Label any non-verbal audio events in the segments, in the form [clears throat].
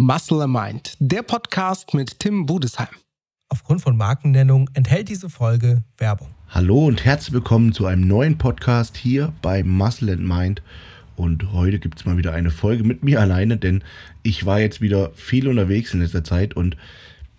Muscle and Mind, der Podcast mit Tim Budesheim. Aufgrund von Markennennung enthält diese Folge Werbung. Hallo und herzlich willkommen zu einem neuen Podcast hier bei Muscle and Mind. Und heute gibt es mal wieder eine Folge mit mir alleine, denn ich war jetzt wieder viel unterwegs in letzter Zeit und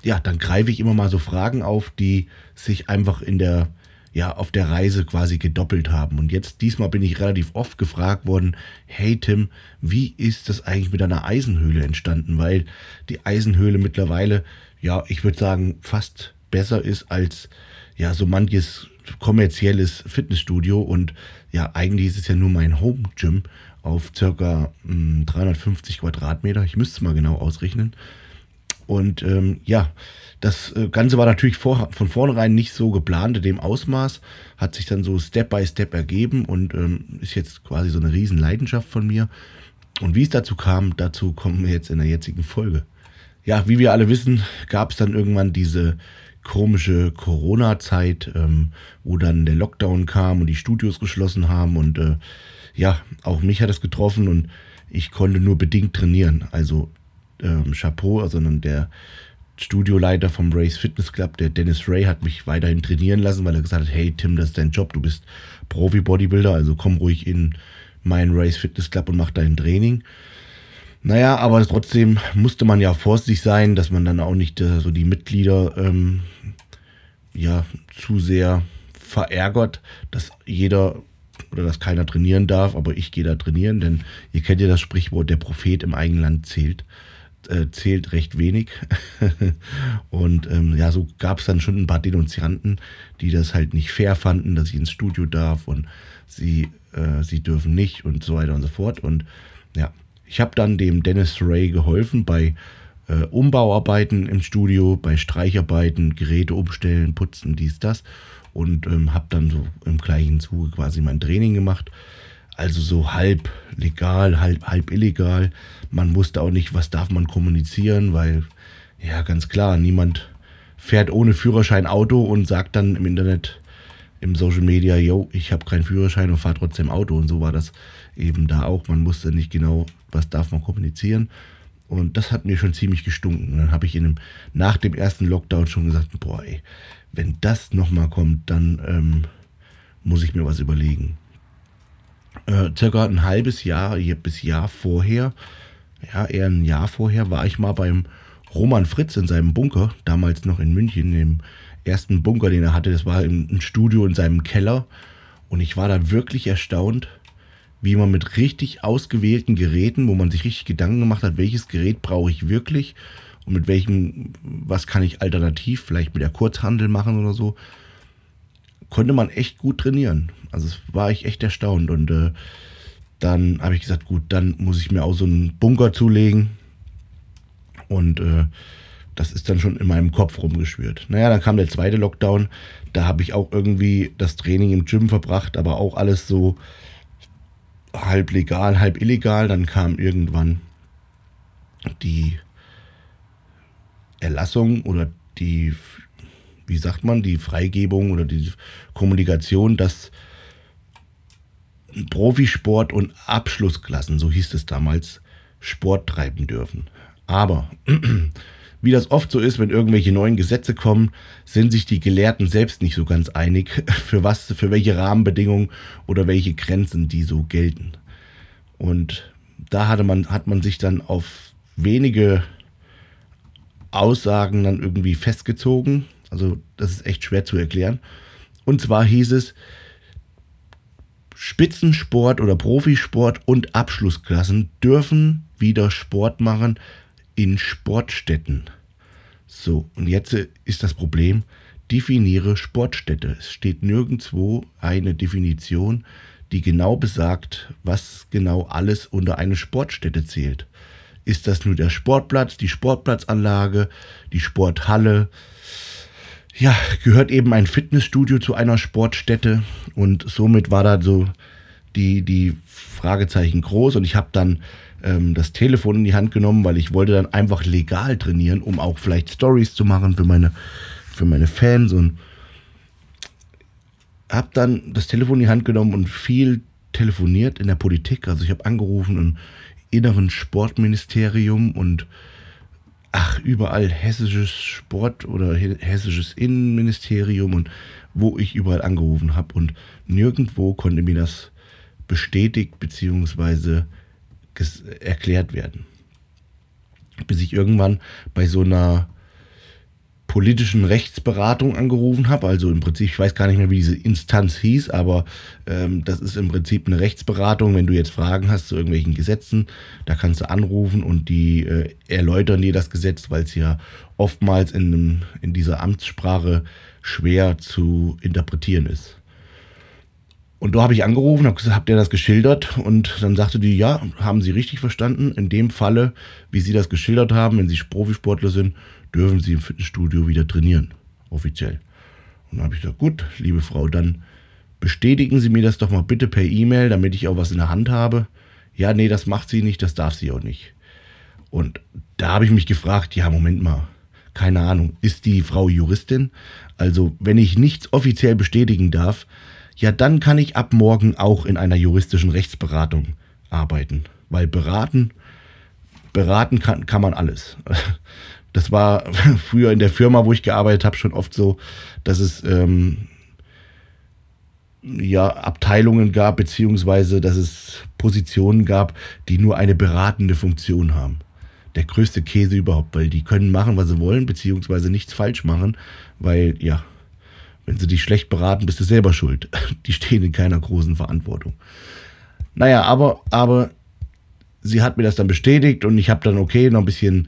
ja, dann greife ich immer mal so Fragen auf, die sich einfach in der ja auf der Reise quasi gedoppelt haben. Und jetzt diesmal bin ich relativ oft gefragt worden, hey Tim, wie ist das eigentlich mit einer Eisenhöhle entstanden? Weil die Eisenhöhle mittlerweile, ja, ich würde sagen, fast besser ist als ja so manches kommerzielles Fitnessstudio und ja, eigentlich ist es ja nur mein Home Gym auf circa mh, hm, 350 Quadratmeter. Ich müsste es mal genau ausrechnen. Und ähm, ja, das äh, Ganze war natürlich vor, von vornherein nicht so geplant in dem Ausmaß, hat sich dann so Step by Step ergeben und ähm, ist jetzt quasi so eine Riesenleidenschaft von mir. Und wie es dazu kam, dazu kommen wir jetzt in der jetzigen Folge. Ja, wie wir alle wissen, gab es dann irgendwann diese komische Corona-Zeit, ähm, wo dann der Lockdown kam und die Studios geschlossen haben und äh, ja, auch mich hat es getroffen und ich konnte nur bedingt trainieren. Also ähm, Chapeau, sondern der Studioleiter vom Race Fitness Club, der Dennis Ray, hat mich weiterhin trainieren lassen, weil er gesagt hat, hey Tim, das ist dein Job, du bist Profi-Bodybuilder, also komm ruhig in meinen Race Fitness Club und mach dein Training. Naja, aber trotzdem musste man ja vorsichtig sein, dass man dann auch nicht äh, so die Mitglieder ähm, ja zu sehr verärgert, dass jeder oder dass keiner trainieren darf, aber ich gehe da trainieren, denn ihr kennt ja das Sprichwort, der Prophet im eigenen Land zählt äh, zählt recht wenig. [laughs] und ähm, ja, so gab es dann schon ein paar Denunzianten, die das halt nicht fair fanden, dass ich ins Studio darf und sie, äh, sie dürfen nicht und so weiter und so fort. Und ja, ich habe dann dem Dennis Ray geholfen bei äh, Umbauarbeiten im Studio, bei Streicharbeiten, Geräte umstellen, putzen, dies, das. Und ähm, habe dann so im gleichen Zuge quasi mein Training gemacht. Also so halb legal, halb, halb illegal. Man wusste auch nicht, was darf man kommunizieren, weil, ja, ganz klar, niemand fährt ohne Führerschein Auto und sagt dann im Internet, im Social Media, yo, ich habe keinen Führerschein und fahre trotzdem Auto. Und so war das eben da auch. Man wusste nicht genau, was darf man kommunizieren. Und das hat mir schon ziemlich gestunken. Und dann habe ich in dem, nach dem ersten Lockdown schon gesagt, boah, ey, wenn das nochmal kommt, dann ähm, muss ich mir was überlegen äh, circa ein halbes Jahr bis Jahr vorher, ja, eher ein Jahr vorher, war ich mal beim Roman Fritz in seinem Bunker, damals noch in München, im ersten Bunker, den er hatte. Das war ein Studio in seinem Keller. Und ich war da wirklich erstaunt, wie man mit richtig ausgewählten Geräten, wo man sich richtig Gedanken gemacht hat, welches Gerät brauche ich wirklich und mit welchem, was kann ich alternativ, vielleicht mit der Kurzhandel machen oder so, konnte man echt gut trainieren. Also war ich echt erstaunt. Und äh, dann habe ich gesagt, gut, dann muss ich mir auch so einen Bunker zulegen. Und äh, das ist dann schon in meinem Kopf rumgeschwört. Naja, dann kam der zweite Lockdown. Da habe ich auch irgendwie das Training im Gym verbracht, aber auch alles so halb legal, halb illegal. Dann kam irgendwann die Erlassung oder die wie sagt man, die Freigebung oder die Kommunikation, dass Profisport und Abschlussklassen, so hieß es damals, Sport treiben dürfen. Aber [clears throat] wie das oft so ist, wenn irgendwelche neuen Gesetze kommen, sind sich die Gelehrten selbst nicht so ganz einig, [laughs] für was, für welche Rahmenbedingungen oder welche Grenzen die so gelten. Und da hatte man, hat man sich dann auf wenige Aussagen dann irgendwie festgezogen also das ist echt schwer zu erklären. Und zwar hieß es, Spitzensport oder Profisport und Abschlussklassen dürfen wieder Sport machen in Sportstätten. So, und jetzt ist das Problem, definiere Sportstätte. Es steht nirgendwo eine Definition, die genau besagt, was genau alles unter eine Sportstätte zählt. Ist das nur der Sportplatz, die Sportplatzanlage, die Sporthalle, ja, gehört eben ein Fitnessstudio zu einer Sportstätte und somit war da so die, die Fragezeichen groß und ich habe dann ähm, das Telefon in die Hand genommen, weil ich wollte dann einfach legal trainieren, um auch vielleicht Stories zu machen für meine, für meine Fans und habe dann das Telefon in die Hand genommen und viel telefoniert in der Politik. Also ich habe angerufen im inneren Sportministerium und ach, überall hessisches Sport oder hessisches Innenministerium und wo ich überall angerufen habe und nirgendwo konnte mir das bestätigt bzw. erklärt werden. Bis ich irgendwann bei so einer politischen Rechtsberatung angerufen habe. Also im Prinzip, ich weiß gar nicht mehr, wie diese Instanz hieß, aber ähm, das ist im Prinzip eine Rechtsberatung. Wenn du jetzt Fragen hast zu irgendwelchen Gesetzen, da kannst du anrufen und die äh, erläutern dir das Gesetz, weil es ja oftmals in, in dieser Amtssprache schwer zu interpretieren ist. Und da habe ich angerufen, habe habt ihr das geschildert? Und dann sagte die, ja, haben Sie richtig verstanden. In dem Falle, wie Sie das geschildert haben, wenn Sie Profisportler sind, dürfen Sie im Fitnessstudio wieder trainieren, offiziell. Und dann habe ich gesagt, gut, liebe Frau, dann bestätigen Sie mir das doch mal bitte per E-Mail, damit ich auch was in der Hand habe. Ja, nee, das macht sie nicht, das darf sie auch nicht. Und da habe ich mich gefragt, ja, Moment mal, keine Ahnung, ist die Frau Juristin? Also, wenn ich nichts offiziell bestätigen darf, ja, dann kann ich ab morgen auch in einer juristischen Rechtsberatung arbeiten. Weil beraten, beraten kann, kann man alles. [laughs] Das war [laughs] früher in der Firma, wo ich gearbeitet habe, schon oft so, dass es ähm, ja, Abteilungen gab, beziehungsweise dass es Positionen gab, die nur eine beratende Funktion haben. Der größte Käse überhaupt, weil die können machen, was sie wollen, beziehungsweise nichts falsch machen, weil, ja, wenn sie dich schlecht beraten, bist du selber schuld. [laughs] Die stehen in keiner großen Verantwortung. Naja, aber, aber sie hat mir das dann bestätigt und ich habe dann, okay, noch ein bisschen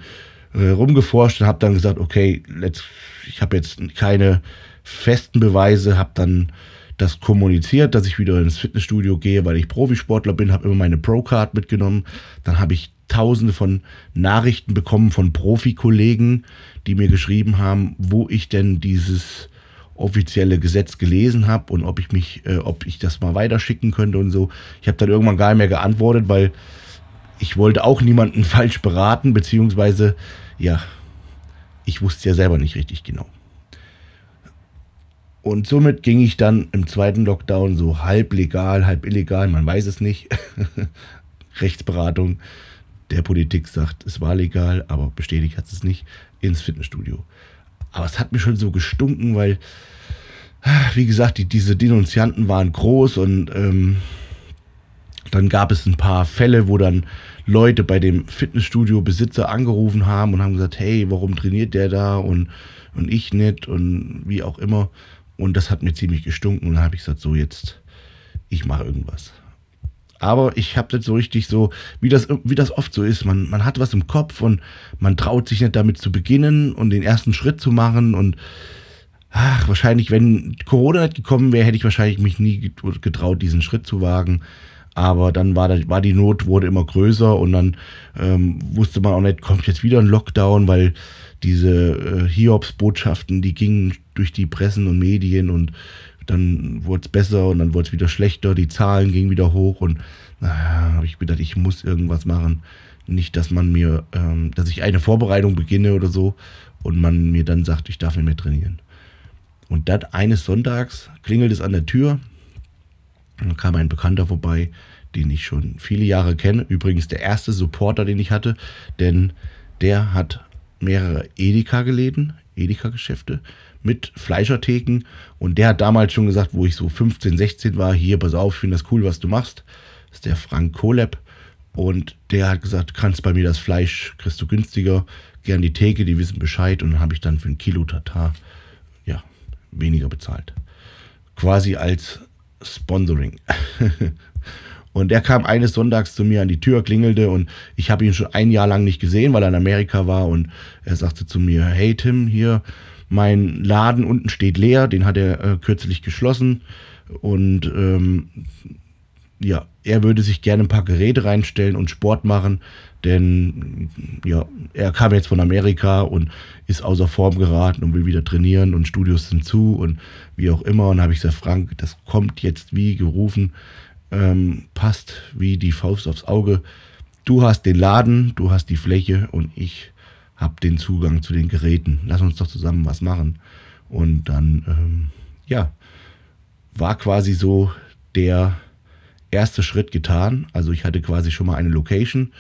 äh, rumgeforscht und habe dann gesagt, okay, let's, ich habe jetzt keine festen Beweise, habe dann das kommuniziert, dass ich wieder ins Fitnessstudio gehe, weil ich Profisportler bin, habe immer meine Pro-Card mitgenommen. Dann habe ich tausende von Nachrichten bekommen von Profikollegen, die mir geschrieben haben, wo ich denn dieses offizielle Gesetz gelesen habe und ob ich mich, äh, ob ich das mal weiterschicken könnte und so. Ich habe dann irgendwann gar nicht mehr geantwortet, weil ich wollte auch niemanden [laughs] falsch beraten, beziehungsweise, ja, ich wusste ja selber nicht richtig genau. Und somit ging ich dann im zweiten Lockdown so halb legal, halb illegal, man weiß es nicht. [laughs] Rechtsberatung der Politik sagt, es war legal, aber bestätigt hat es nicht, ins Fitnessstudio. Aber es hat mir schon so gestunken, weil, wie gesagt, die, diese Denunzianten waren groß und ähm, dann gab es ein paar Fälle, wo dann Leute bei dem Fitnessstudio-Besitzer angerufen haben und haben gesagt, hey, warum trainiert der da und, und ich nicht und wie auch immer. Und das hat mir ziemlich gestunken und dann habe ich gesagt, so jetzt, ich mache irgendwas. Aber ich habe nicht so richtig so, wie das, wie das oft so ist. Man, man hat was im Kopf und man traut sich nicht damit zu beginnen und den ersten Schritt zu machen. Und ach, wahrscheinlich, wenn Corona nicht gekommen wäre, hätte ich wahrscheinlich mich nie getraut, diesen Schritt zu wagen. Aber dann war, das, war die Not, wurde immer größer und dann ähm, wusste man auch nicht, kommt jetzt wieder ein Lockdown, weil diese äh, Hiobs-Botschaften, die gingen durch die Pressen und Medien und dann wurde es besser und dann wurde es wieder schlechter, die Zahlen gingen wieder hoch und naja, habe ich gedacht, ich muss irgendwas machen. Nicht, dass man mir, ähm, dass ich eine Vorbereitung beginne oder so und man mir dann sagt, ich darf nicht mehr trainieren. Und dann eines Sonntags klingelt es an der Tür dann kam ein Bekannter vorbei, den ich schon viele Jahre kenne. Übrigens der erste Supporter, den ich hatte, denn der hat mehrere Edeka-Geläden, Edeka-Geschäfte mit Fleischertheken und der hat damals schon gesagt, wo ich so 15, 16 war, hier, pass auf, ich finde das cool, was du machst. Das ist der Frank Koleb und der hat gesagt, kannst bei mir das Fleisch, kriegst du günstiger, gern die Theke, die wissen Bescheid und dann habe ich dann für ein Kilo Tatar, ja, weniger bezahlt. Quasi als Sponsoring. [laughs] und er kam eines Sonntags zu mir an die Tür, klingelte und ich habe ihn schon ein Jahr lang nicht gesehen, weil er in Amerika war und er sagte zu mir, hey Tim, hier, mein Laden unten steht leer, den hat er äh, kürzlich geschlossen und ähm, ja, er würde sich gerne ein paar Geräte reinstellen und Sport machen, denn ja, er kam jetzt von Amerika und ist außer Form geraten und will wieder trainieren und Studios sind zu und wie auch immer. Und habe ich gesagt, Frank, das kommt jetzt wie gerufen, ähm, passt wie die Faust aufs Auge. Du hast den Laden, du hast die Fläche und ich habe den Zugang zu den Geräten. Lass uns doch zusammen was machen. Und dann, ähm, ja, war quasi so der erste Schritt getan. Also ich hatte quasi schon mal eine Location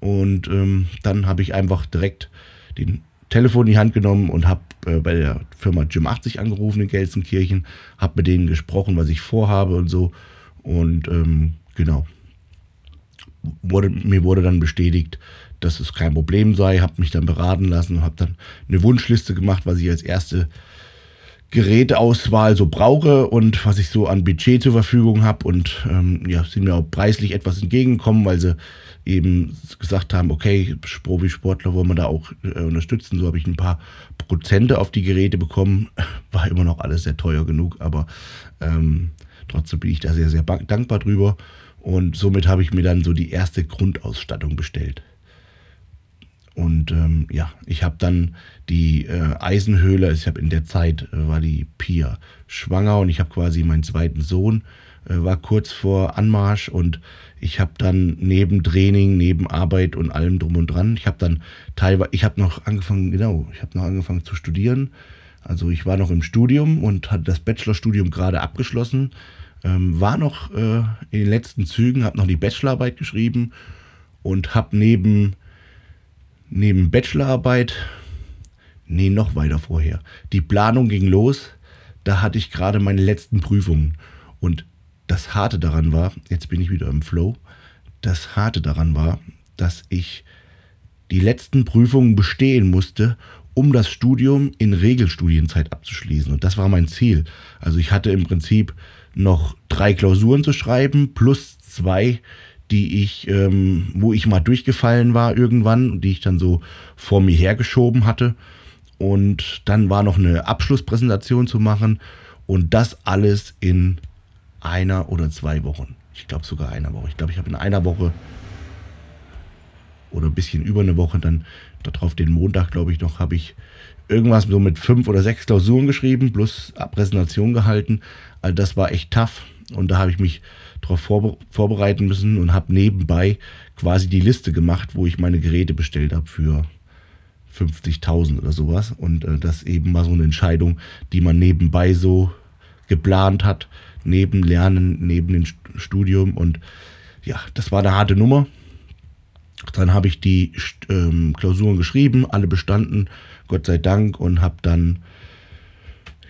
und ähm, dann habe ich einfach direkt den Telefon in die Hand genommen und habe äh, bei der Firma Gym 80 angerufen in Gelsenkirchen, habe mit denen gesprochen, was ich vorhabe und so. Und ähm, genau, wurde, mir wurde dann bestätigt, dass es kein Problem sei, habe mich dann beraten lassen und habe dann eine Wunschliste gemacht, was ich als erste Geräteauswahl so brauche und was ich so an Budget zur Verfügung habe und ähm, ja, sind mir auch preislich etwas entgegengekommen, weil sie eben gesagt haben, okay, Profisportler wollen wir da auch äh, unterstützen. So habe ich ein paar Prozente auf die Geräte bekommen. [laughs] War immer noch alles sehr teuer genug, aber ähm, trotzdem bin ich da sehr, sehr dankbar drüber. Und somit habe ich mir dann so die erste Grundausstattung bestellt. Und ähm, ja, ich habe dann die äh, Eisenhöhle, ich habe in der Zeit, äh, war die Pia schwanger und ich habe quasi meinen zweiten Sohn, äh, war kurz vor Anmarsch und ich habe dann neben Training, neben Arbeit und allem drum und dran, ich habe dann teilweise, ich habe noch angefangen, genau, ich habe noch angefangen zu studieren. Also ich war noch im Studium und hatte das Bachelorstudium gerade abgeschlossen, ähm, war noch äh, in den letzten Zügen, habe noch die Bachelorarbeit geschrieben und habe neben neben Bachelorarbeit, nee, noch weiter vorher. Die Planung ging los, da hatte ich gerade meine letzten Prüfungen. Und das Harte daran war, jetzt bin ich wieder im Flow, das Harte daran war, dass ich die letzten Prüfungen bestehen musste, um das Studium in Regelstudienzeit abzuschließen. Und das war mein Ziel. Also ich hatte im Prinzip noch drei Klausuren zu schreiben, plus zwei die ich, ähm, wo ich mal durchgefallen war irgendwann die ich dann so vor mir hergeschoben hatte. Und dann war noch eine Abschlusspräsentation zu machen und das alles in einer oder zwei Wochen. Ich glaube sogar einer Woche. Ich glaube, ich habe in einer Woche oder ein bisschen über eine Woche dann darauf den Montag, glaube ich, noch, habe ich irgendwas so mit fünf oder sechs Klausuren geschrieben, plus Präsentation gehalten. Also das war echt tough. Und da habe ich mich darauf vorbe vorbereiten müssen und habe nebenbei quasi die Liste gemacht, wo ich meine Geräte bestellt habe für 50.000 oder sowas. Und äh, das eben war so eine Entscheidung, die man nebenbei so geplant hat, neben Lernen, neben dem Studium. Und ja, das war eine harte Nummer. Dann habe ich die ähm, Klausuren geschrieben, alle bestanden, Gott sei Dank, und habe dann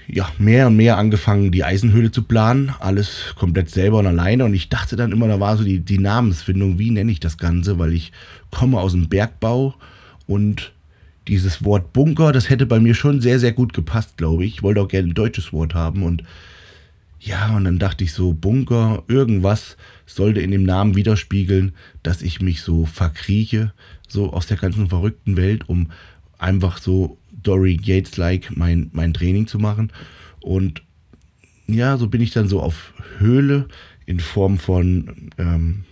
ja, mehr und mehr angefangen, die Eisenhöhle zu planen. Alles komplett selber und alleine. Und ich dachte dann immer, da war so die, die Namensfindung, wie nenne ich das Ganze, weil ich komme aus dem Bergbau und dieses Wort Bunker, das hätte bei mir schon sehr, sehr gut gepasst, glaube ich. Ich wollte auch gerne ein deutsches Wort haben und ja, und dann dachte ich so, Bunker, irgendwas sollte in dem Namen widerspiegeln, dass ich mich so verkrieche, so aus der ganzen verrückten Welt, um einfach so Dory Yates-like mein, mein Training zu machen. Und ja, so bin ich dann so auf Höhle in Form von ähm,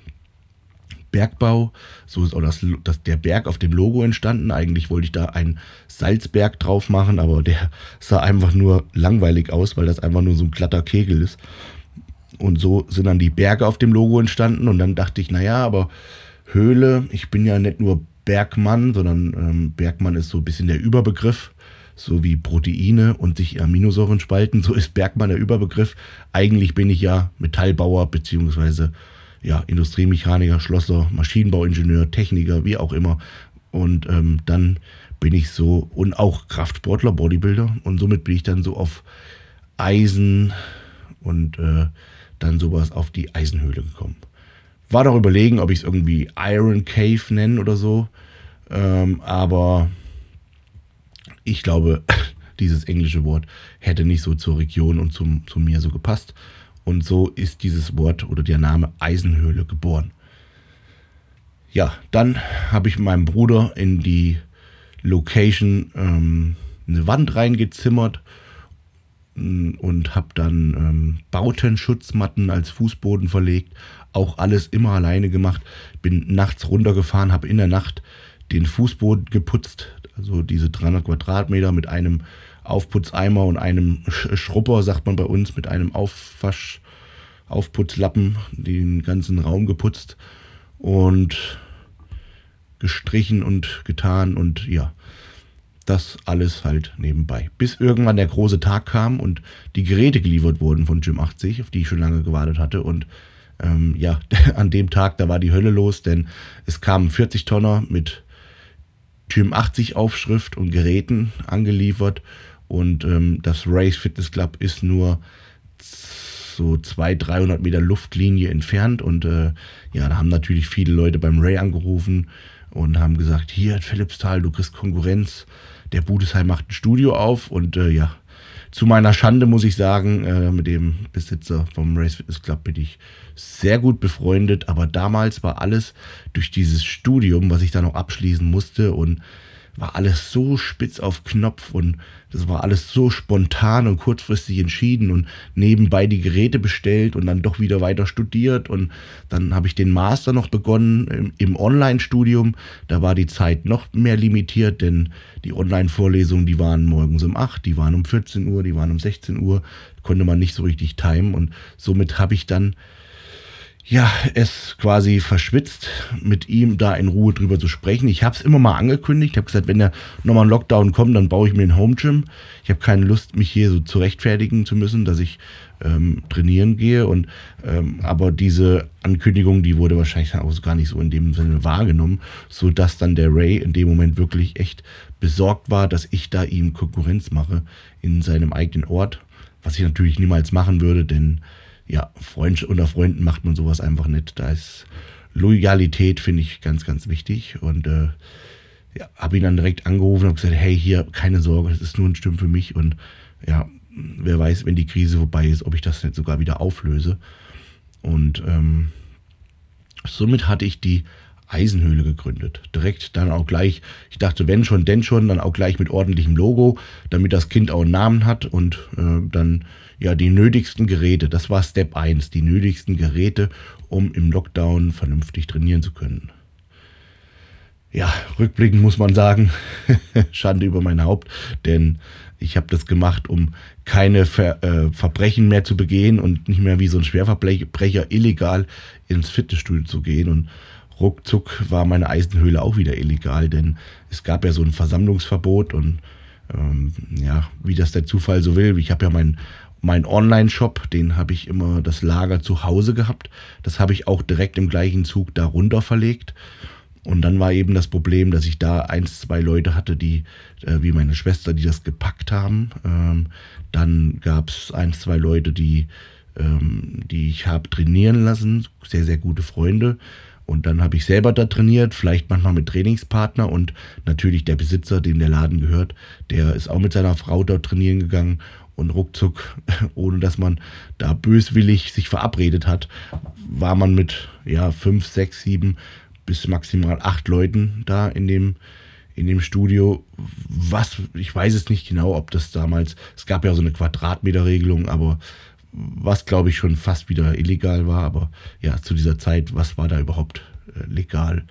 Bergbau. So ist auch das, das, der Berg auf dem Logo entstanden. Eigentlich wollte ich da einen Salzberg drauf machen, aber der [laughs] sah einfach nur langweilig aus, weil das einfach nur so ein glatter Kegel ist. Und so sind dann die Berge auf dem Logo entstanden. Und dann dachte ich, naja, aber Höhle, ich bin ja nicht nur Bergmann, sondern ähm, Bergmann ist so ein bisschen der Überbegriff, so wie Proteine und sich Aminosäuren spalten, so ist Bergmann der Überbegriff. Eigentlich bin ich ja Metallbauer beziehungsweise ja, Industriemechaniker, Schlosser, Maschinenbauingenieur, Techniker, wie auch immer. Und ähm, dann bin ich so und auch Kraftsportler, Bodybuilder und somit bin ich dann so auf Eisen und äh, dann sowas auf die Eisenhöhle gekommen. War doch überlegen, ob ich es irgendwie Iron Cave nenne oder so. Ähm, aber ich glaube, [laughs] dieses englische Wort hätte nicht so zur Region und zum, zu mir so gepasst. Und so ist dieses Wort oder der Name Eisenhöhle geboren. Ja, dann habe ich meinem Bruder in die Location ähm, eine Wand reingezimmert und habe dann ähm, Bautenschutzmatten als Fußboden verlegt. Auch alles immer alleine gemacht. Bin nachts runtergefahren, habe in der Nacht den Fußboden geputzt. Also diese 300 Quadratmeter mit einem Aufputzeimer und einem Schrupper, sagt man bei uns, mit einem Aufwasch, Aufputzlappen den ganzen Raum geputzt und gestrichen und getan und ja, das alles halt nebenbei. Bis irgendwann der große Tag kam und die Geräte geliefert wurden von Gym 80, auf die ich schon lange gewartet hatte. Und ähm, ja, [laughs] an dem Tag, da war die Hölle los, denn es kamen 40 Tonner mit Gym 80 Aufschrift und Geräten angeliefert. Und ähm, das Race Fitness Club ist nur so 200, 300 Meter Luftlinie entfernt. Und äh, ja, da haben natürlich viele Leute beim Ray angerufen und haben gesagt, hier Philippsthal, du kriegst Konkurrenz. Der Budesheim macht ein Studio auf und äh, ja, zu meiner Schande muss ich sagen, äh, mit dem Besitzer vom Race Fitness Club bin ich sehr gut befreundet, aber damals war alles durch dieses Studium, was ich da noch abschließen musste und war alles so spitz auf Knopf und das war alles so spontan und kurzfristig entschieden und nebenbei die Geräte bestellt und dann doch wieder weiter studiert und dann habe ich den Master noch begonnen im, Online-Studium. Da war die Zeit noch mehr limitiert, denn die Online-Vorlesungen, die waren morgens um 8, die waren um 14 Uhr, die waren um 16 Uhr, konnte man nicht so richtig timen und somit habe ich dann ja, es quasi verschwitzt, mit ihm da in Ruhe drüber zu sprechen. Ich habe es immer mal angekündigt. Ich habe gesagt, wenn der nochmal ein Lockdown kommt, dann baue ich mir ein Home Gym. Ich habe keine Lust, mich hier so zu rechtfertigen zu müssen, dass ich ähm, trainieren gehe. Und ähm, aber diese Ankündigung, die wurde wahrscheinlich auch gar nicht so in dem Sinne wahrgenommen, so dass dann der Ray in dem Moment wirklich echt besorgt war, dass ich da ihm Konkurrenz mache in seinem eigenen Ort, was ich natürlich niemals machen würde, denn ja, Freund, unter Freunden macht man sowas einfach nicht. Da ist Loyalität, finde ich, ganz, ganz wichtig. Und äh, ja, habe ihn dann direkt angerufen und gesagt, hey, hier, keine Sorge, es ist nur ein Stimm für mich. Und ja, wer weiß, wenn die Krise vorbei ist, ob ich das nicht sogar wieder auflöse. Und ähm, somit hatte ich die Eisenhöhle gegründet. Direkt dann auch gleich, ich dachte, wenn schon, denn schon, dann auch gleich mit ordentlichem Logo, damit das Kind auch einen Namen hat und äh, dann ja die nötigsten Geräte. Das war Step 1, die nötigsten Geräte, um im Lockdown vernünftig trainieren zu können. Ja, rückblickend muss man sagen, [laughs] Schande über mein Haupt, denn ich habe das gemacht, um keine Ver, äh, Verbrechen mehr zu begehen und nicht mehr wie so ein Schwerverbrecher illegal ins Fitnessstudio zu gehen. Und ruckzuck war meine Eisenhöhle auch wieder illegal, denn es gab ja so ein Versammlungsverbot und ähm, ja, wie das der Zufall so will. Ich habe ja meinen mein Online-Shop, den habe ich immer das Lager zu Hause gehabt. Das habe ich auch direkt im gleichen Zug darunter verlegt. Und dann war eben das Problem, dass ich da eins, zwei Leute hatte, die, äh, wie meine Schwester, die das gepackt haben. Ähm, dann gab es eins, zwei Leute, die, ähm, die ich habe trainieren lassen, sehr, sehr gute Freunde. Und dann habe ich selber da trainiert, vielleicht manchmal mit Trainingspartner und natürlich der Besitzer, dem der Laden gehört, der ist auch mit seiner Frau dort trainieren gegangen und ruckzuck, [laughs] ohne dass man da böswillig sich verabredet hat, war man mit ja, fünf, sechs, sieben bis maximal acht Leuten da in dem, in dem Studio. Was, ich weiß es nicht genau, ob das damals, es gab ja so eine Quadratmeterregelung, aber was glaube ich schon fast wieder illegal war, aber ja, zu dieser Zeit, was war da überhaupt äh, legal?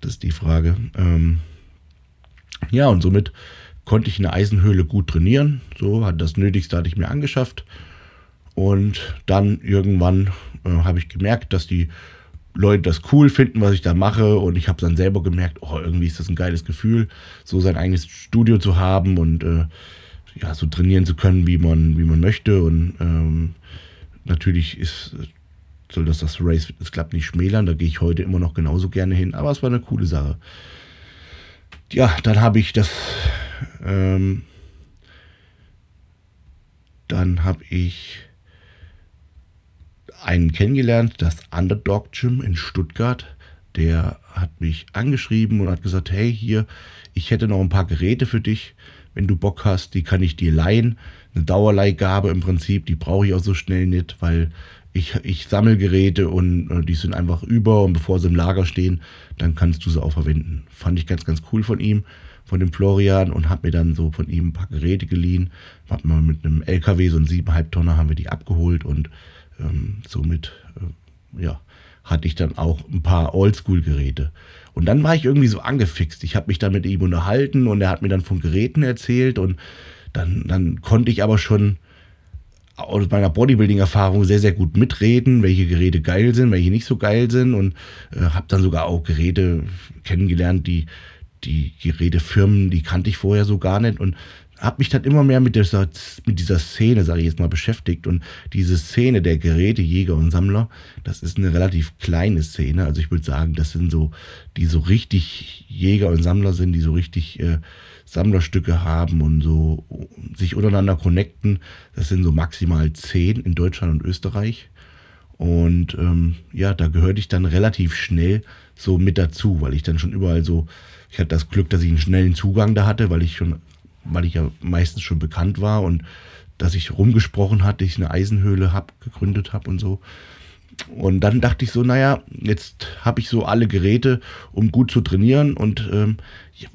Das ist die Frage. Ähm, ja, und somit konnte ich in der Eisenhöhle gut trainieren. So, hat das Nötigste hatte ich mir angeschafft. Und dann irgendwann äh, habe ich gemerkt, dass die Leute das cool finden, was ich da mache. Und ich habe dann selber gemerkt, oh, irgendwie ist das ein geiles Gefühl, so sein eigenes Studio zu haben und äh, ja, so trainieren zu können, wie man, wie man möchte. Und ähm, natürlich ist, soll das das Race Fitness Club nicht schmälern. Da gehe ich heute immer noch genauso gerne hin. Aber es war eine coole Sache. Ja, dann habe ich das. Ähm, dann habe ich einen kennengelernt, das Underdog Gym in Stuttgart. Der hat mich angeschrieben und hat gesagt, hey, hier, ich hätte noch ein paar Geräte für dich wenn du Bock hast, die kann ich dir leihen. Eine Dauerleihgabe im Prinzip, die brauche ich auch so schnell nicht, weil ich, ich sammle Geräte und äh, die sind einfach über und bevor sie im Lager stehen, dann kannst du sie auch verwenden. Fand ich ganz, ganz cool von ihm, von dem Florian und habe mir dann so von ihm ein paar Geräte geliehen. Hab mal mit einem LKW, so ein 7,5 Tonner, haben wir die abgeholt und ähm, somit, äh, ja, hatte ich dann auch ein paar Oldschool-Geräte. Und dann war ich irgendwie so angefixt. Ich habe mich dann mit ihm unterhalten und er hat mir dann von Geräten erzählt und dann, dann konnte ich aber schon aus meiner Bodybuilding-Erfahrung sehr, sehr gut mitreden, welche Geräte geil sind, welche nicht so geil sind und äh, habe dann sogar auch Geräte kennengelernt, die, die Gerätefirmen, die kannte ich vorher so gar nicht und habe mich dann immer mehr mit dieser, mit dieser Szene, sage ich jetzt mal, beschäftigt. Und diese Szene der Gerätejäger und Sammler, das ist eine relativ kleine Szene. Also ich würde sagen, das sind so, die so richtig Jäger und Sammler sind, die so richtig äh, Sammlerstücke haben und so sich untereinander connecten. Das sind so maximal zehn in Deutschland und Österreich. Und ähm, ja, da gehörte ich dann relativ schnell so mit dazu, weil ich dann schon überall so, ich hatte das Glück, dass ich einen schnellen Zugang da hatte, weil ich schon weil ich ja meistens schon bekannt war und dass ich rumgesprochen hatte, ich eine Eisenhöhle hab, gegründet habe und so. Und dann dachte ich so, naja, jetzt habe ich so alle Geräte, um gut zu trainieren. Und ähm,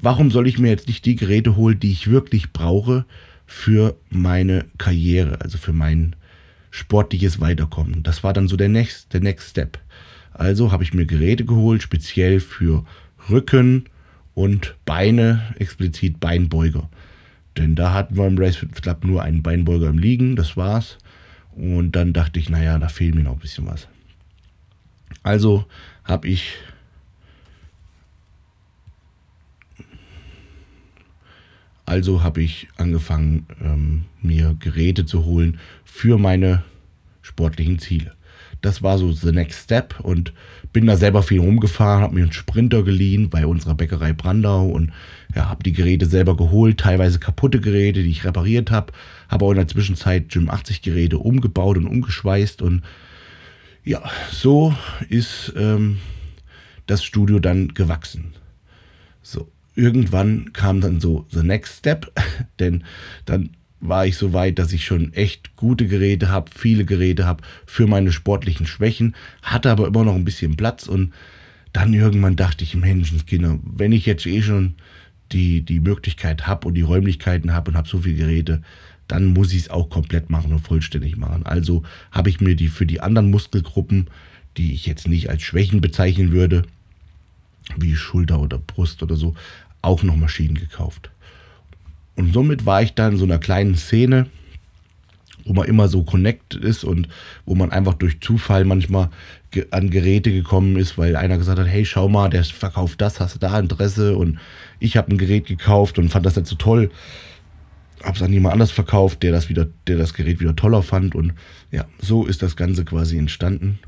warum soll ich mir jetzt nicht die Geräte holen, die ich wirklich brauche für meine Karriere, also für mein sportliches Weiterkommen? Das war dann so der Next, der Next Step. Also habe ich mir Geräte geholt, speziell für Rücken und Beine, explizit Beinbeuger. Denn da hatten wir im Race Club nur einen Beinbeuger im Liegen, das war's. Und dann dachte ich, naja, da fehlt mir noch ein bisschen was. Also habe ich also habe ich angefangen, ähm, mir Geräte zu holen für meine sportlichen Ziele. Das war so the next step und bin da selber viel rumgefahren, habe mir einen Sprinter geliehen bei unserer Bäckerei Brandau und ja, habe die Geräte selber geholt, teilweise kaputte Geräte, die ich repariert habe, habe auch in der Zwischenzeit Gym 80 Geräte umgebaut und umgeschweißt und ja, so ist ähm, das Studio dann gewachsen. So, irgendwann kam dann so the next step, [laughs] denn dann war ich so weit, dass ich schon echt gute Geräte habe, viele Geräte habe für meine sportlichen Schwächen, hatte aber immer noch ein bisschen Platz und dann irgendwann dachte ich, Menschenskinder, wenn ich jetzt eh schon die, die Möglichkeit habe und die Räumlichkeiten habe und habe so viele Geräte, dann muss ich es auch komplett machen und vollständig machen. Also habe ich mir die für die anderen Muskelgruppen, die ich jetzt nicht als Schwächen bezeichnen würde, wie Schulter oder Brust oder so, auch noch Maschinen gekauft. Und somit war ich da in so einer kleinen Szene, wo man immer so connected ist und wo man einfach durch Zufall manchmal an Geräte gekommen ist, weil einer gesagt hat, hey, schau mal, der verkauft das, hast du da Interesse? Und ich habe ein Gerät gekauft und fand das nicht so toll. Habe es an jemand anders verkauft, der das wieder, der das Gerät wieder toller fand. Und ja, so ist das Ganze quasi entstanden.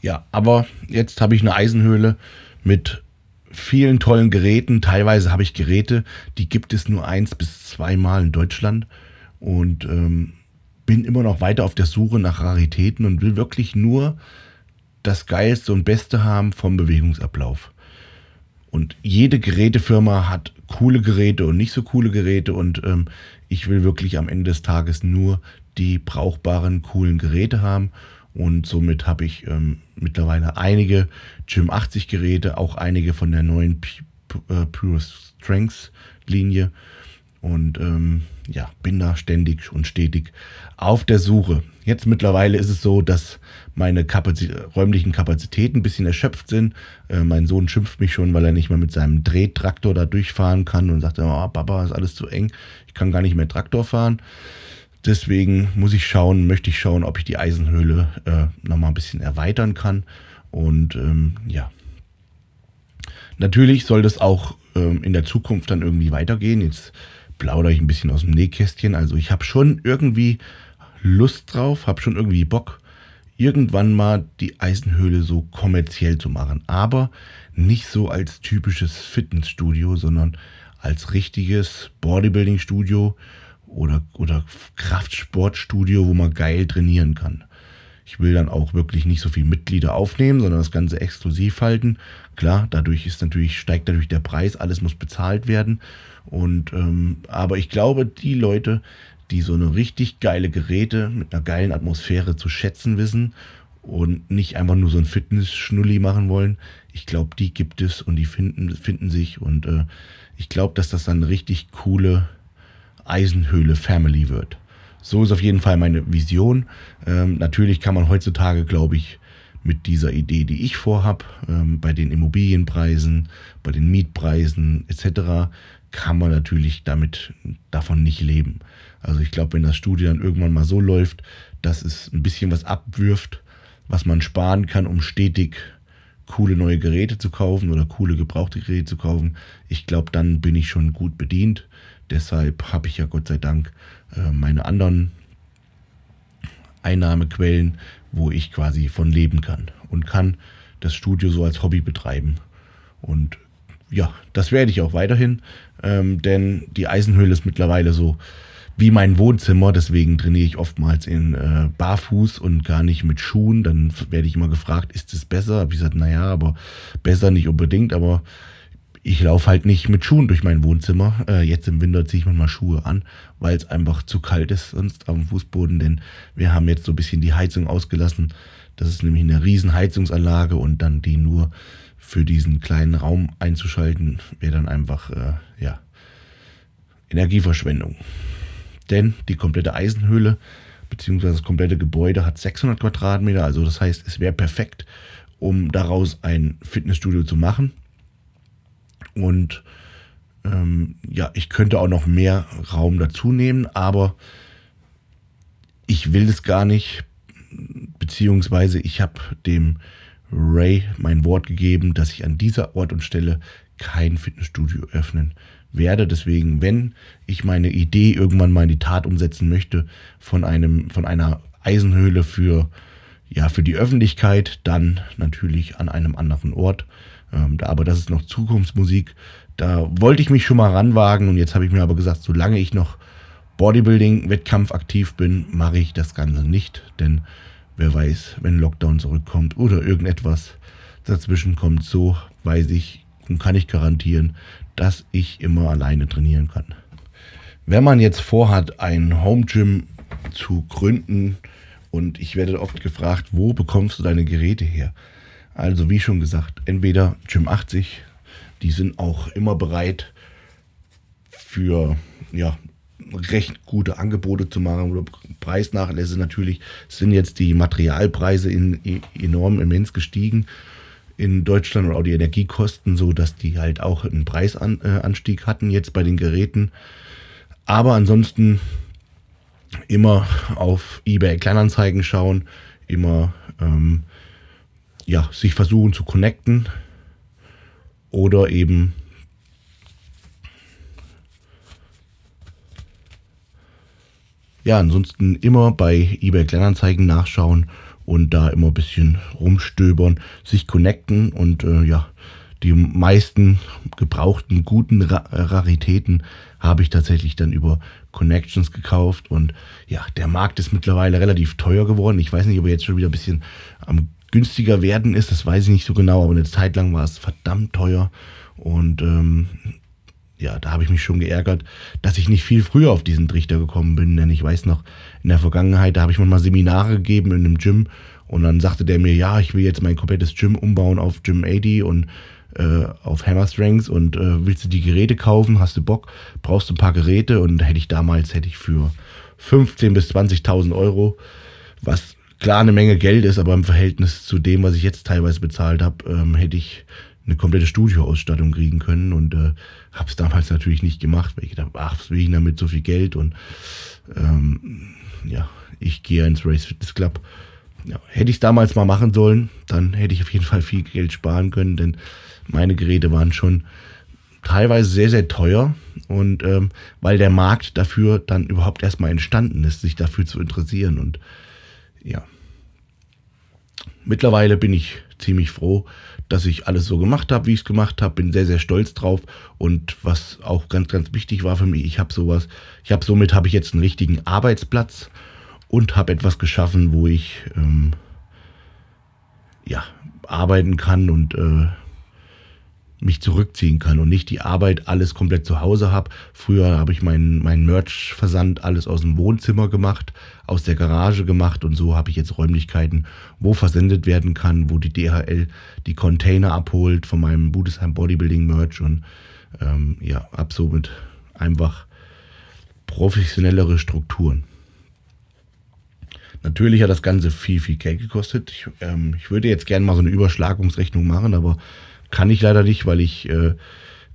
Ja, aber jetzt habe ich eine Eisenhöhle mit vielen tollen Geräten. Teilweise habe ich Geräte, die gibt es nur eins bis zweimal in Deutschland. Und ähm, bin immer noch weiter auf der Suche nach Raritäten und will wirklich nur das Geilste und Beste haben vom Bewegungsablauf. Und jede Gerätefirma hat coole Geräte und nicht so coole Geräte. Und ähm, ich will wirklich am Ende des Tages nur die brauchbaren, coolen Geräte haben. Und somit habe ich ähm, mittlerweile einige Gym 80 Geräte, auch einige von der neuen P äh, Pure Strengths Linie. Und ähm, ja, bin da ständig und stetig auf der Suche. Jetzt mittlerweile ist es so, dass meine Kapazitä räumlichen Kapazitäten ein bisschen erschöpft sind. Äh, mein Sohn schimpft mich schon, weil er nicht mehr mit seinem Drehtraktor da durchfahren kann und sagt, oh, Papa, ist alles zu eng, ich kann gar nicht mehr Traktor fahren. Deswegen muss ich schauen, möchte ich schauen, ob ich die Eisenhöhle äh, nochmal ein bisschen erweitern kann. Und ähm, ja, natürlich soll das auch ähm, in der Zukunft dann irgendwie weitergehen. Jetzt plaudere ich ein bisschen aus dem Nähkästchen. Also ich habe schon irgendwie Lust drauf, habe schon irgendwie Bock, irgendwann mal die Eisenhöhle so kommerziell zu machen. Aber nicht so als typisches Fitnessstudio, sondern als richtiges Bodybuilding-Studio oder, oder Kraftsportstudio, wo man geil trainieren kann. Ich will dann auch wirklich nicht so viele Mitglieder aufnehmen, sondern das Ganze exklusiv halten. Klar, dadurch ist natürlich, steigt dadurch der Preis, alles muss bezahlt werden. Und ähm, aber ich glaube, die Leute, die so eine richtig geile Geräte mit einer geilen Atmosphäre zu schätzen wissen und nicht einfach nur so ein Fitness-Schnulli machen wollen, ich glaube, die gibt es und die finden, finden sich. Und äh, ich glaube, dass das dann eine richtig coole Eisenhöhle Family wird. So ist auf jeden Fall meine Vision. Ähm, natürlich kann man heutzutage, glaube ich, mit dieser Idee, die ich vorhab, ähm, bei den Immobilienpreisen, bei den Mietpreisen etc., kann man natürlich damit davon nicht leben. Also ich glaube, wenn das Studio dann irgendwann mal so läuft, dass es ein bisschen was abwirft, was man sparen kann, um stetig coole neue Geräte zu kaufen oder coole gebrauchte Geräte zu kaufen, ich glaube, dann bin ich schon gut bedient. Deshalb habe ich ja Gott sei Dank äh, meine anderen Einnahmequellen, wo ich quasi von leben kann und kann das Studio so als Hobby betreiben. Und ja, das werde ich auch weiterhin, ähm, denn die Eisenhöhle ist mittlerweile so wie mein Wohnzimmer. Deswegen trainiere ich oftmals in äh, Barfuß und gar nicht mit Schuhen. Dann werde ich immer gefragt, ist es besser? Habe ich gesagt, naja, aber besser nicht unbedingt. Aber ich laufe halt nicht mit Schuhen durch mein Wohnzimmer. Äh, jetzt im Winter ziehe ich manchmal Schuhe an, weil es einfach zu kalt ist sonst dem Fußboden. Denn wir haben jetzt so ein bisschen die Heizung ausgelassen. Das ist nämlich eine riesen Heizungsanlage und dann die nur für diesen kleinen Raum einzuschalten, wäre dann einfach, äh, ja, Energieverschwendung. Denn die komplette Eisenhöhle bzw. das komplette Gebäude hat 600 Quadratmeter. Also das heißt, es wäre perfekt, um daraus ein Fitnessstudio zu machen. Und ähm, ja, ich könnte auch noch mehr Raum dazu nehmen, aber ich will es gar nicht, beziehungsweise ich habe dem Ray mein Wort gegeben, dass ich an dieser Ort und Stelle kein Fitnessstudio öffnen werde. Deswegen, wenn ich meine Idee irgendwann mal in die Tat umsetzen möchte von einem, von einer Eisenhöhle für, ja, für die Öffentlichkeit, dann natürlich an einem anderen Ort. Ähm, aber das ist noch Zukunftsmusik. Da wollte ich mich schon mal ranwagen und jetzt habe ich mir aber gesagt, solange ich noch Bodybuilding-Wettkampf aktiv bin, mache ich das Ganze nicht, denn wer weiß, wenn Lockdown zurückkommt oder irgendetwas dazwischen kommt, so weiß ich und kann ich garantieren, dass ich immer alleine trainieren kann. Wenn man jetzt vorhat, ein Home Gym zu gründen und ich werde oft gefragt, wo bekommst du deine Geräte her? Also wie schon gesagt, entweder Gym 80, die sind auch immer bereit für ja, recht gute Angebote zu machen oder Preisnachlässe natürlich sind jetzt die Materialpreise in, enorm immens gestiegen in Deutschland und auch die Energiekosten, so dass die halt auch einen Preisanstieg hatten jetzt bei den Geräten. Aber ansonsten immer auf eBay Kleinanzeigen schauen, immer ähm, ja, sich versuchen zu connecten oder eben ja, ansonsten immer bei eBay Kleinanzeigen nachschauen und da immer ein bisschen rumstöbern, sich connecten und äh, ja, die meisten gebrauchten guten Ra Raritäten habe ich tatsächlich dann über Connections gekauft und ja, der Markt ist mittlerweile relativ teuer geworden. Ich weiß nicht, ob er jetzt schon wieder ein bisschen am günstiger werden ist, das weiß ich nicht so genau, aber eine Zeit lang war es verdammt teuer und ähm, ja, da habe ich mich schon geärgert, dass ich nicht viel früher auf diesen Trichter gekommen bin. Denn ich weiß noch, in der Vergangenheit, da habe ich mal Seminare gegeben in einem Gym und dann sagte der mir, ja, ich will jetzt mein komplettes Gym umbauen auf Gym 80 und äh, auf Hammer Strengths und äh, willst du die Geräte kaufen? Hast du Bock? Brauchst du ein paar Geräte? Und hätte ich damals, hätte ich für 15.000 bis 20.000 Euro, was klar eine Menge Geld ist, aber im Verhältnis zu dem, was ich jetzt teilweise bezahlt habe, ähm, hätte ich eine komplette Studioausstattung kriegen können und äh, habe es damals natürlich nicht gemacht, weil ich dachte, ach, was will ich damit so viel Geld und ähm, ja, ich gehe ins Race Fitness Club. Ja, hätte ich damals mal machen sollen, dann hätte ich auf jeden Fall viel Geld sparen können, denn meine Geräte waren schon teilweise sehr, sehr teuer und ähm, weil der Markt dafür dann überhaupt erstmal entstanden ist, sich dafür zu interessieren und ja. Mittlerweile bin ich ziemlich froh, dass ich alles so gemacht habe, wie ich es gemacht habe. Bin sehr, sehr stolz drauf. Und was auch ganz, ganz wichtig war für mich, ich habe sowas, ich habe somit habe ich jetzt einen richtigen Arbeitsplatz und habe etwas geschaffen, wo ich ähm, ja arbeiten kann und äh, mich zurückziehen kann und nicht die Arbeit alles komplett zu Hause habe. Früher habe ich meinen mein Merch-Versand alles aus dem Wohnzimmer gemacht, aus der Garage gemacht und so habe ich jetzt Räumlichkeiten, wo versendet werden kann, wo die DHL die Container abholt von meinem Budesheim Bodybuilding Merch und ähm, ja, ab somit einfach professionellere Strukturen. Natürlich hat das Ganze viel, viel Geld gekostet. Ich, ähm, ich würde jetzt gerne mal so eine Überschlagungsrechnung machen, aber kann ich leider nicht, weil ich äh,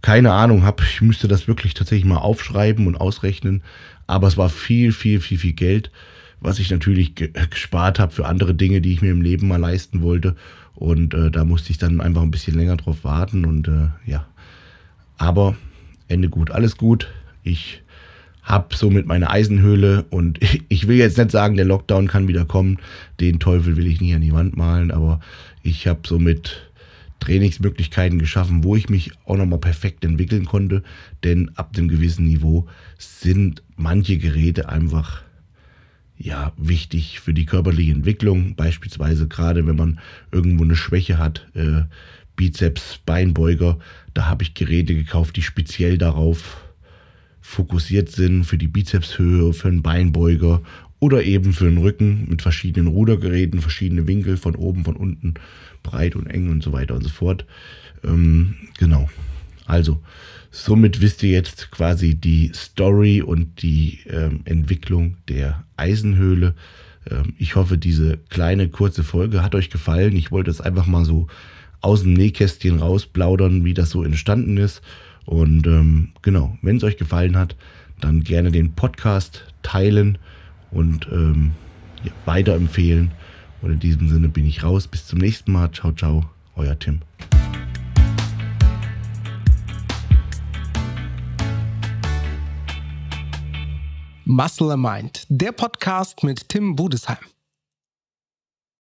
keine Ahnung habe. Ich müsste das wirklich tatsächlich mal aufschreiben und ausrechnen. Aber es war viel, viel, viel, viel Geld, was ich natürlich ge gespart habe für andere Dinge, die ich mir im Leben mal leisten wollte. Und äh, da musste ich dann einfach ein bisschen länger drauf warten. Und äh, ja, aber Ende gut, alles gut. Ich habe somit meine Eisenhöhle und [laughs] ich will jetzt nicht sagen, der Lockdown kann wieder kommen. Den Teufel will ich nie an die Wand malen, aber ich habe somit Trainingsmöglichkeiten geschaffen, wo ich mich auch nochmal perfekt entwickeln konnte. Denn ab dem gewissen Niveau sind manche Geräte einfach ja, wichtig für die körperliche Entwicklung. Beispielsweise gerade, wenn man irgendwo eine Schwäche hat, äh, Bizeps, Beinbeuger, da habe ich Geräte gekauft, die speziell darauf fokussiert sind, für die Bizepshöhe, für einen Beinbeuger oder eben für den Rücken mit verschiedenen Rudergeräten, verschiedene Winkel von oben, von unten, breit und eng und so weiter und so fort. Ähm, genau. Also, somit wisst ihr jetzt quasi die Story und die ähm, Entwicklung der Eisenhöhle. Ähm, ich hoffe, diese kleine kurze Folge hat euch gefallen. Ich wollte es einfach mal so aus dem Nähkästchen rausplaudern, wie das so entstanden ist. Und ähm, genau, wenn es euch gefallen hat, dann gerne den Podcast teilen und ähm, ja, weiterempfehlen. Und in diesem Sinne bin ich raus. Bis zum nächsten Mal. Ciao, ciao. Euer Tim. Muscle Mind, der Podcast mit Tim Budesheim.